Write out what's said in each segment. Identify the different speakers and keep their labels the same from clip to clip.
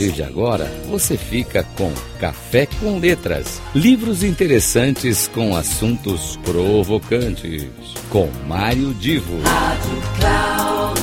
Speaker 1: partir de agora, você fica com Café com Letras. Livros interessantes com assuntos provocantes. Com Mário Divo. Rádio Cloud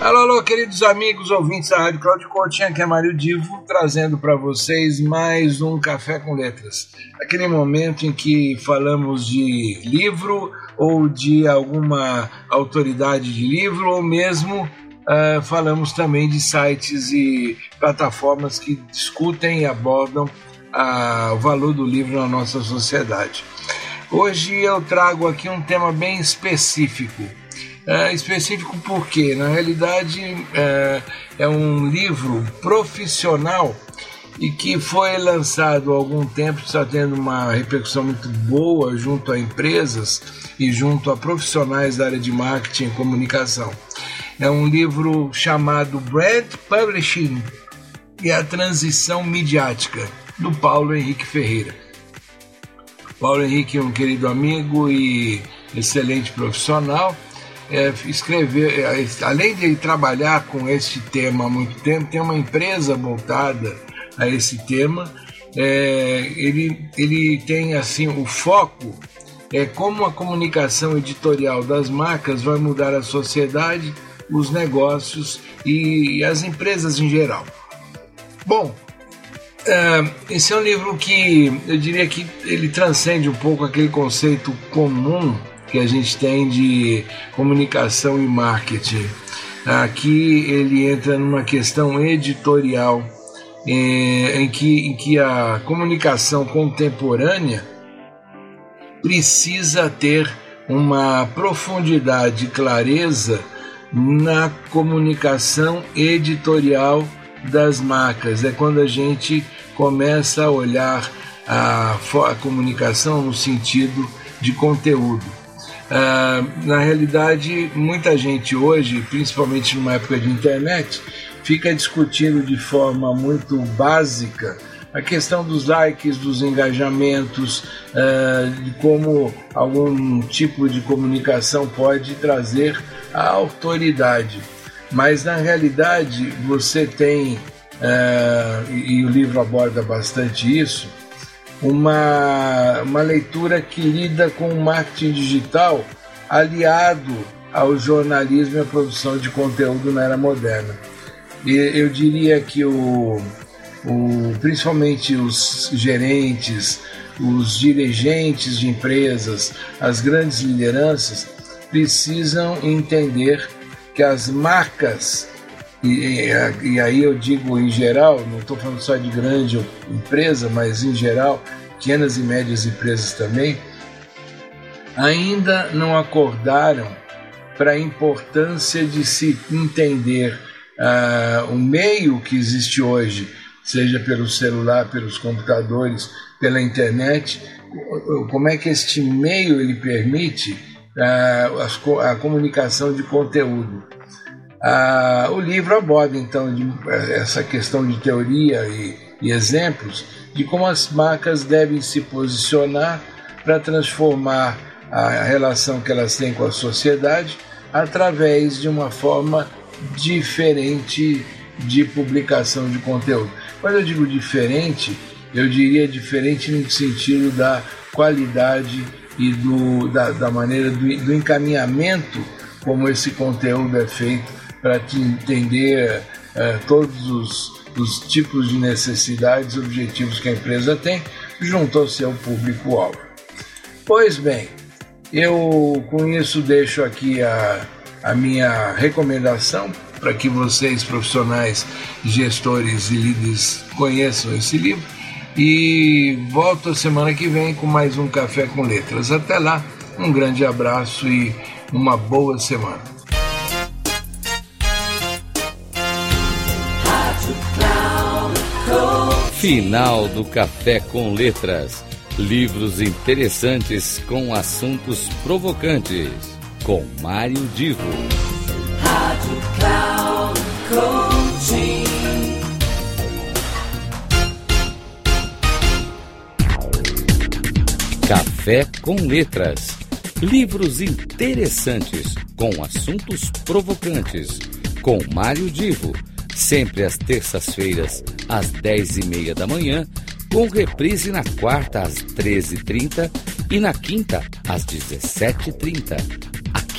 Speaker 2: Alô, alô, queridos amigos ouvintes da Rádio Cláudio Coaching, aqui é Mário Divo, trazendo para vocês mais um Café com Letras. Aquele momento em que falamos de livro ou de alguma autoridade de livro, ou mesmo uh, falamos também de sites e plataformas que discutem e abordam uh, o valor do livro na nossa sociedade. Hoje eu trago aqui um tema bem específico é, específico porque, na realidade, é, é um livro profissional e que foi lançado há algum tempo, está tendo uma repercussão muito boa junto a empresas e junto a profissionais da área de marketing e comunicação. É um livro chamado Brand Publishing e a Transição Midiática, do Paulo Henrique Ferreira. Paulo Henrique é um querido amigo e excelente profissional é, escrever, é, além de trabalhar com esse tema há muito tempo, tem uma empresa voltada a esse tema. É, ele, ele tem assim o foco é como a comunicação editorial das marcas vai mudar a sociedade, os negócios e as empresas em geral. Bom, é, esse é um livro que eu diria que ele transcende um pouco aquele conceito comum que a gente tem de comunicação e marketing. Aqui ele entra numa questão editorial é, em, que, em que a comunicação contemporânea precisa ter uma profundidade e clareza na comunicação editorial das marcas. É quando a gente começa a olhar a, a comunicação no sentido de conteúdo. Uh, na realidade, muita gente hoje, principalmente numa época de internet, fica discutindo de forma muito básica a questão dos likes, dos engajamentos, uh, de como algum tipo de comunicação pode trazer a autoridade. Mas na realidade você tem, uh, e o livro aborda bastante isso, uma, uma leitura que lida com o marketing digital aliado ao jornalismo e à produção de conteúdo na era moderna. E eu diria que o, o, principalmente os gerentes, os dirigentes de empresas, as grandes lideranças precisam entender que as marcas e, e, aí eu digo em geral, não estou falando só de grande empresa, mas em geral, pequenas e médias empresas também, ainda não acordaram para a importância de se entender uh, o meio que existe hoje, seja pelo celular, pelos computadores, pela internet, como é que este meio ele permite uh, a, a comunicação de conteúdo. Ah, o livro aborda então de, essa questão de teoria e, e exemplos de como as marcas devem se posicionar para transformar a relação que elas têm com a sociedade através de uma forma diferente de publicação de conteúdo. Quando eu digo diferente, eu diria diferente no sentido da qualidade e do, da, da maneira do, do encaminhamento como esse conteúdo é feito para te entender uh, todos os, os, tipos de necessidades e objetivos que a empresa tem junto ao seu público-alvo. Pois bem, eu com isso deixo aqui a, a minha recomendação para que vocês, profissionais, gestores e líderes, conheçam esse livro. E volto semana que vem com mais um Café com Letras. Até lá, um grande abraço e uma boa semana.
Speaker 1: Final do Café com Letras. Livros interessantes com assuntos provocantes. Com Mário Divo. Rádio Cloud Coaching. Café com Letras. Livros interessantes com assuntos provocantes, com Mário Divo, sempre às terças-feiras, às dez e meia da manhã, com reprise na quarta às treze e trinta e na quinta às dezessete e trinta,